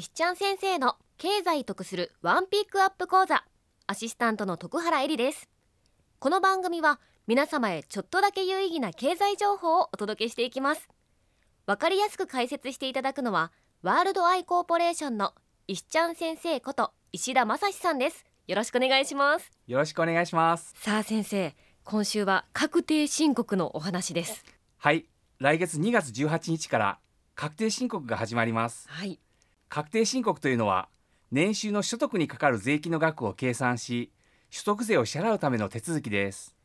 石ちゃん先生の経済得するワンピックアップ講座アシスタントの徳原恵里です。この番組は皆様へちょっとだけ有意義な経済情報をお届けしていきます。わかりやすく解説していただくのはワールドアイコーポレーションの石ちゃん先生こと石田正史さんです。よろしくお願いします。よろしくお願いします。さあ先生今週は確定申告のお話です。はい。来月2月18日から確定申告が始まります。はい確定申告というのは年収の所得にかかる税金の額を計算し所得税を支払うための手続きです。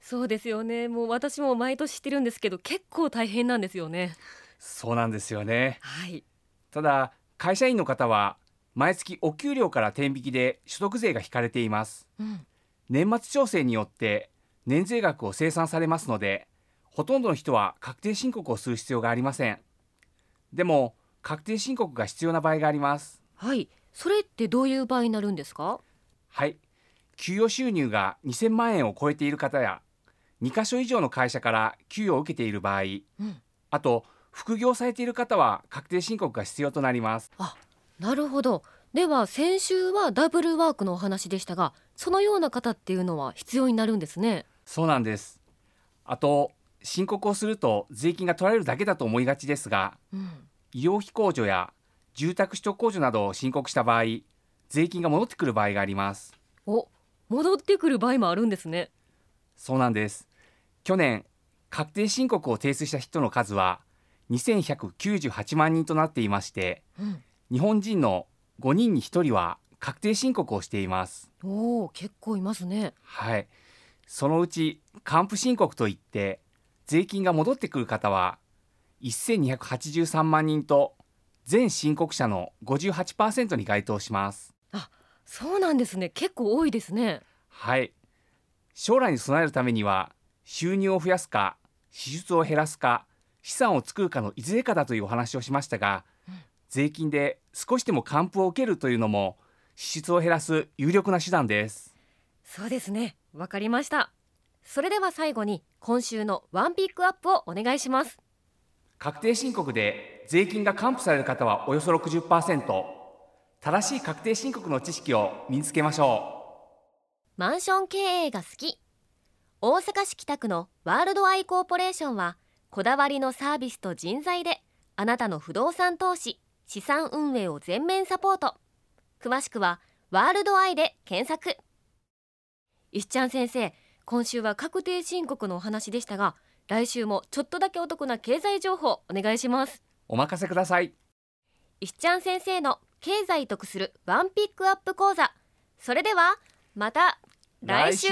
そうですよね。もう私も毎年知ってるんですけど結構大変なんですよね。そうなんですよね。はい。ただ会社員の方は毎月お給料から天引きで所得税が引かれています。うん。年末調整によって年税額を精算されますのでほとんどの人は確定申告をする必要がありません。でも確定申告が必要な場合があります。はい。それってどういう場合になるんですか？はい。給与収入が2000万円を超えている方や2カ所以上の会社から給与を受けている場合うん。あと副業されている方は確定申告が必要となります。なるほど。では先週はダブルワークのお話でしたがそのような方っていうのは必要になるんですね。そうなんです。あと申告をすると税金が取られるだけだと思いがちですがうん医療費控除や住宅取得控除などを申告した場合税金が戻ってくる場合があります。お戻ってくる場合もあるんですね。そうなんです。去年確定申告を提出した人の数は2198万人となっていましてうん。日本人の5人に1人は確定申告をしています。おお結構いますね。はい。そのうち還付申告といって税金が戻ってくる方は1283万人と全申告者の58%に該当します。そうなんですね。結構多いですね。はい。将来に備えるためには収入を増やすか支出を減らすか資産を作るかのいずれかだというお話をしましたが、うん。税金で少しでも還付を受けるというのも支出を減らす有力な手段です。そうですね。わかりました。それでは最後に今週のワンピックアップをお願いします確定申告で税金が還付される方はおよそ60%正しい確定申告の知識を身につけましょう。マンション経営が好き。大阪市北区のワールドアイコーポレーションはこだわりのサービスと人材であなたの不動産投資資産運営を全面サポート。詳しくはワールドアイで検索。石ちゃん先生今週は確定申告のお話でしたが来週もちょっとだけお得な経済情報お願いします。うお任せください。石ちゃん先生の経済得するワンピックアップ講座。それではまた来週